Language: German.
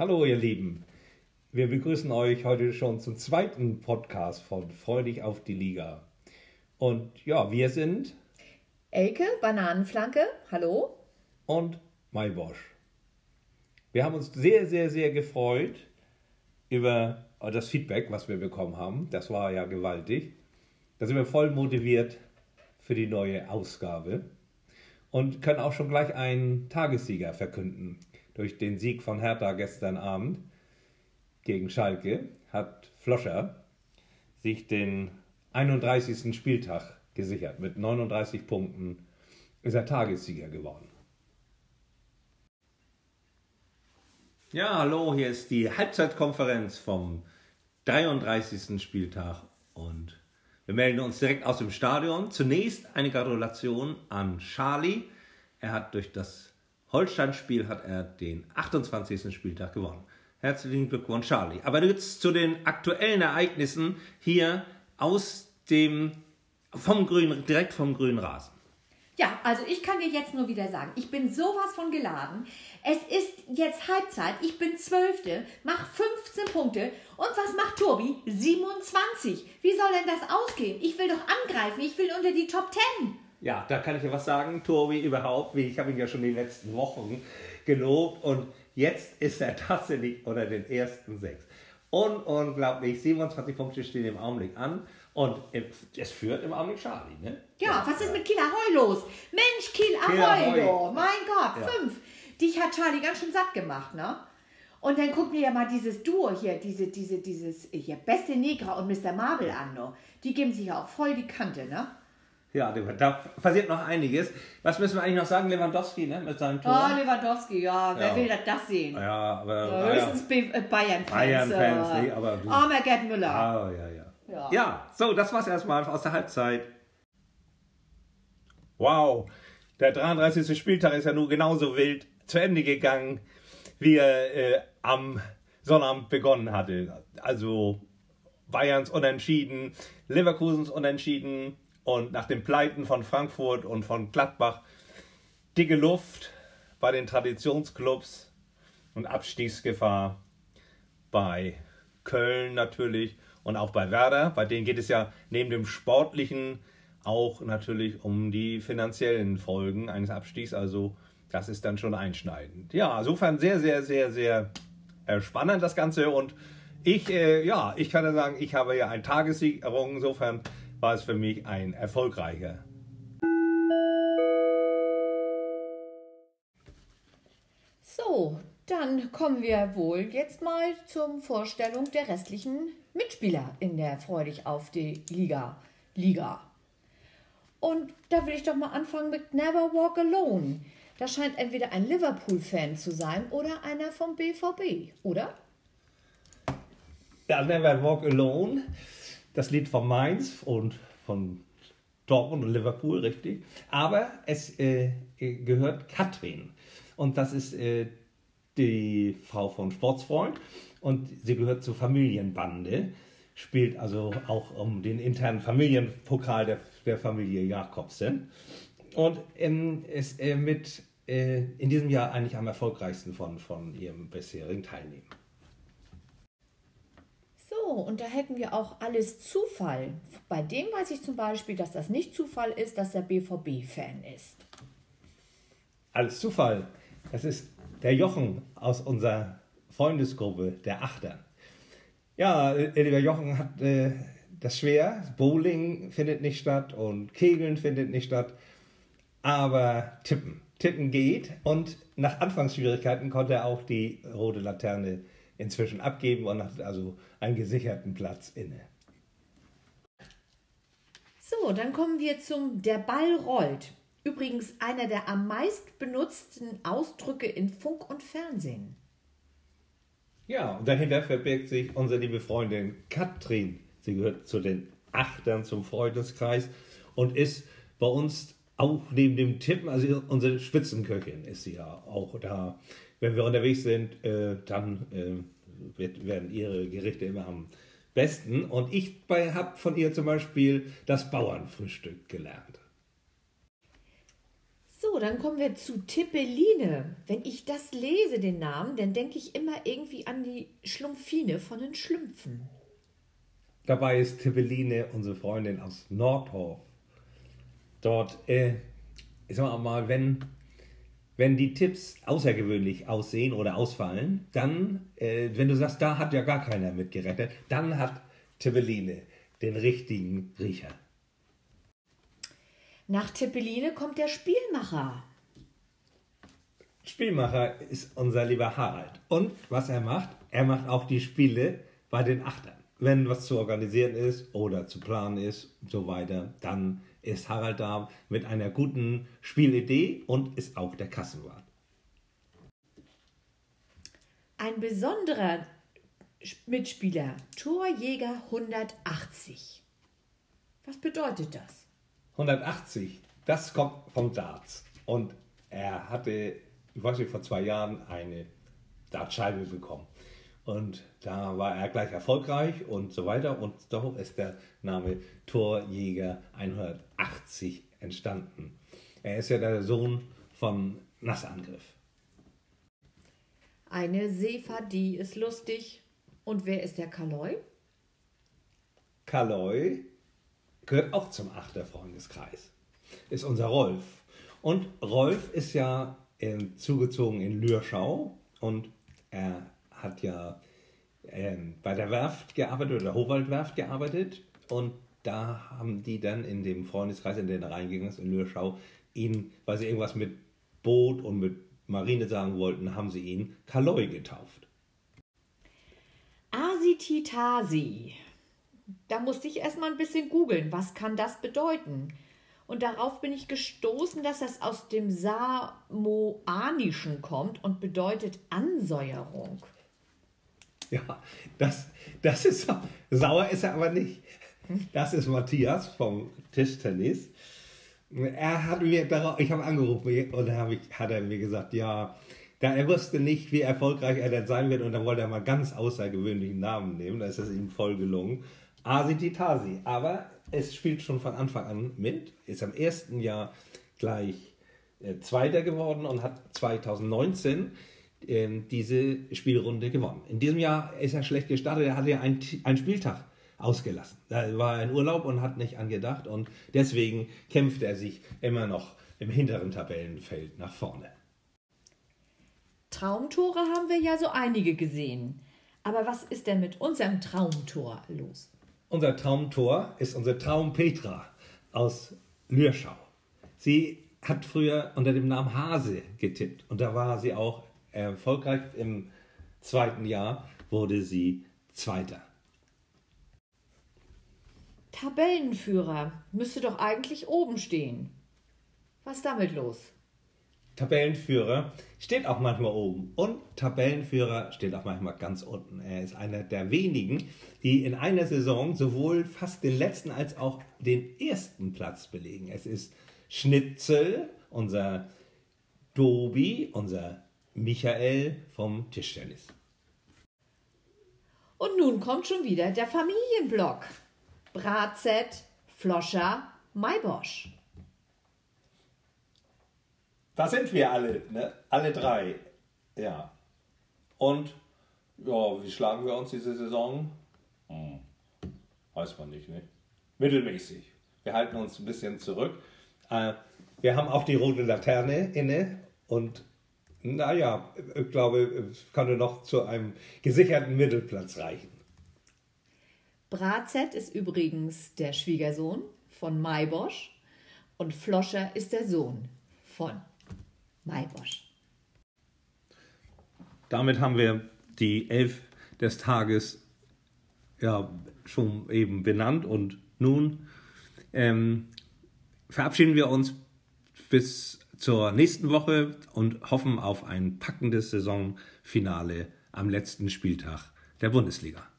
Hallo ihr Lieben, wir begrüßen euch heute schon zum zweiten Podcast von Freudig auf die Liga. Und ja, wir sind Elke, Bananenflanke, hallo. Und Maibosch. Wir haben uns sehr, sehr, sehr gefreut über das Feedback, was wir bekommen haben. Das war ja gewaltig. Da sind wir voll motiviert für die neue Ausgabe und können auch schon gleich einen Tagessieger verkünden durch den Sieg von Hertha gestern Abend gegen Schalke hat Floscher sich den 31. Spieltag gesichert. Mit 39 Punkten ist er Tagessieger geworden. Ja, hallo, hier ist die Halbzeitkonferenz vom 33. Spieltag und wir melden uns direkt aus dem Stadion. Zunächst eine Gratulation an Charlie. Er hat durch das Holstein-Spiel hat er den 28. Spieltag gewonnen. Herzlichen Glückwunsch, Charlie. Aber jetzt zu den aktuellen Ereignissen hier aus dem, vom grünen, direkt vom grünen Rasen. Ja, also ich kann dir jetzt nur wieder sagen, ich bin sowas von geladen. Es ist jetzt Halbzeit, ich bin Zwölfte, mach 15 Punkte und was macht Tobi? 27. Wie soll denn das ausgehen? Ich will doch angreifen, ich will unter die Top 10. Ja, da kann ich ja was sagen, Tobi, überhaupt, wie ich habe ihn ja schon in den letzten Wochen gelobt und Jetzt ist er tatsächlich unter den ersten sechs. Un unglaublich, 27 Punkte stehen im Augenblick an. Und es führt im Augenblick Charlie, ne? Ja, was ist mit Kiel Ahoy los? Mensch, Kiel Ahoy, mein Gott, ja. fünf. Dich hat Charlie ganz schön satt gemacht, ne? Und dann guck dir ja mal dieses Duo hier, diese, diese, dieses hier, Beste Negra und Mr. Marble an, no? Die geben sich ja auch voll die Kante, ne? Ja, da passiert noch einiges. Was müssen wir eigentlich noch sagen? Lewandowski, ne? Mit seinem Tor. Oh, Lewandowski, ja. Wer ja. will das, das sehen? Ja, aber. Ja, höchstens äh, Bayern-Fans. Bayern-Fans, äh, nee, aber. Armer Gerd Müller. Ah, ja, ja, ja. Ja, so, das war's erstmal aus der Halbzeit. Wow, der 33. Spieltag ist ja nun genauso wild zu Ende gegangen, wie er äh, am Sonnabend begonnen hatte. Also Bayerns unentschieden, Leverkusens unentschieden, und nach den Pleiten von Frankfurt und von Gladbach dicke Luft bei den Traditionsclubs und Abstiegsgefahr bei Köln natürlich und auch bei Werder. Bei denen geht es ja neben dem sportlichen auch natürlich um die finanziellen Folgen eines Abstiegs. Also das ist dann schon einschneidend. Ja, insofern sehr, sehr, sehr, sehr äh, spannend das Ganze. Und ich, äh, ja, ich kann ja sagen, ich habe ja einen Tagessieg. Insofern war es für mich ein erfolgreicher. So, dann kommen wir wohl jetzt mal zur Vorstellung der restlichen Mitspieler in der Freudig auf die Liga. Liga. Und da will ich doch mal anfangen mit Never Walk Alone. Das scheint entweder ein Liverpool-Fan zu sein oder einer vom BVB, oder? Ja, Never Walk Alone das Lied von Mainz und von Dortmund und Liverpool, richtig. Aber es äh, gehört Katrin. Und das ist äh, die Frau von Sportsfreund. Und sie gehört zur Familienbande. Spielt also auch um den internen Familienpokal der, der Familie Jakobsen. Und ähm, ist äh, mit äh, in diesem Jahr eigentlich am erfolgreichsten von, von ihrem bisherigen Teilnehmen und da hätten wir auch alles Zufall. Bei dem weiß ich zum Beispiel, dass das nicht Zufall ist, dass er BVB-Fan ist. Alles Zufall. Das ist der Jochen aus unserer Freundesgruppe, der Achter. Ja, äh, lieber Jochen hat äh, das schwer. Bowling findet nicht statt und Kegeln findet nicht statt. Aber Tippen. Tippen geht. Und nach Anfangsschwierigkeiten konnte er auch die rote Laterne inzwischen abgeben und hat also einen gesicherten Platz inne. So, dann kommen wir zum Der Ball rollt. Übrigens einer der am meist benutzten Ausdrücke in Funk und Fernsehen. Ja, und dahinter verbirgt sich unsere liebe Freundin Katrin. Sie gehört zu den Achtern zum Freundeskreis und ist bei uns auch neben dem Tippen, also unsere Spitzenköchin ist sie ja auch da wenn wir unterwegs sind, äh, dann äh, wird, werden ihre Gerichte immer am besten. Und ich habe von ihr zum Beispiel das Bauernfrühstück gelernt. So, dann kommen wir zu Tippeline. Wenn ich das lese, den Namen, dann denke ich immer irgendwie an die Schlumpfine von den Schlümpfen. Dabei ist Tippeline unsere Freundin aus Nordhof. Dort, äh, ich sag mal, wenn, wenn die Tipps außergewöhnlich aussehen oder ausfallen, dann, äh, wenn du sagst, da hat ja gar keiner mitgerechnet, dann hat Tippeline den richtigen Riecher. Nach Tippeline kommt der Spielmacher. Spielmacher ist unser lieber Harald. Und was er macht, er macht auch die Spiele bei den Achtern. Wenn was zu organisieren ist oder zu planen ist und so weiter, dann ist Harald da mit einer guten Spielidee und ist auch der Kassenwart. Ein besonderer Mitspieler, Torjäger 180. Was bedeutet das? 180, das kommt vom Darts. Und er hatte, ich weiß nicht, vor zwei Jahren eine Dartscheibe bekommen. Und da war er gleich erfolgreich und so weiter. Und darum ist der Name Torjäger 180 entstanden. Er ist ja der Sohn vom Nassangriff. Eine Seefadie ist lustig. Und wer ist der Kaloi? Kaloi gehört auch zum Achterfreundeskreis. Ist unser Rolf. Und Rolf ist ja äh, zugezogen in Lürschau und er hat ja äh, bei der Werft gearbeitet oder der Howaldwerft gearbeitet und da haben die dann in dem Freundeskreis, in den er reingegangen ist, in Lürschau, ihn, weil sie irgendwas mit Boot und mit Marine sagen wollten, haben sie ihn Kaloi getauft. Asititasi. Da musste ich erstmal ein bisschen googeln, was kann das bedeuten? Und darauf bin ich gestoßen, dass das aus dem Samoanischen kommt und bedeutet Ansäuerung. Ja, das, das ist sauer ist er aber nicht. Das ist Matthias vom Tischtennis. Er hat mir darauf, ich habe angerufen und dann ich, hat er mir gesagt, ja, da er wusste nicht, wie erfolgreich er denn sein wird und dann wollte er mal ganz außergewöhnlichen Namen nehmen. Da ist es ihm voll gelungen. Asititasi. Aber es spielt schon von Anfang an mit, ist am ersten Jahr gleich äh, Zweiter geworden und hat 2019 äh, diese Spielrunde gewonnen. In diesem Jahr ist er schlecht gestartet, er hatte ja einen, einen Spieltag ausgelassen. Da war er in Urlaub und hat nicht angedacht und deswegen kämpft er sich immer noch im hinteren Tabellenfeld nach vorne. Traumtore haben wir ja so einige gesehen. Aber was ist denn mit unserem Traumtor los? Unser Traumtor ist unsere Traum Petra aus Lürschau. Sie hat früher unter dem Namen Hase getippt und da war sie auch erfolgreich. Im zweiten Jahr wurde sie Zweiter. Tabellenführer müsste doch eigentlich oben stehen. Was ist damit los? Tabellenführer steht auch manchmal oben und Tabellenführer steht auch manchmal ganz unten. Er ist einer der wenigen, die in einer Saison sowohl fast den letzten als auch den ersten Platz belegen. Es ist Schnitzel, unser Dobi, unser Michael vom Tischtennis. Und nun kommt schon wieder der Familienblock. Bratzett, Floscher, Maibosch. Da sind wir alle, ne? Alle drei. Ja. Und ja, wie schlagen wir uns diese Saison? Hm. Weiß man nicht, ne? Mittelmäßig. Wir halten uns ein bisschen zurück. Äh, wir haben auch die rote Laterne inne und naja, ich glaube, es kann nur noch zu einem gesicherten Mittelplatz reichen. Bratzett ist übrigens der Schwiegersohn von Maibosch und Floscher ist der Sohn von Maibosch. Damit haben wir die Elf des Tages ja schon eben benannt und nun ähm, verabschieden wir uns bis zur nächsten Woche und hoffen auf ein packendes Saisonfinale am letzten Spieltag der Bundesliga.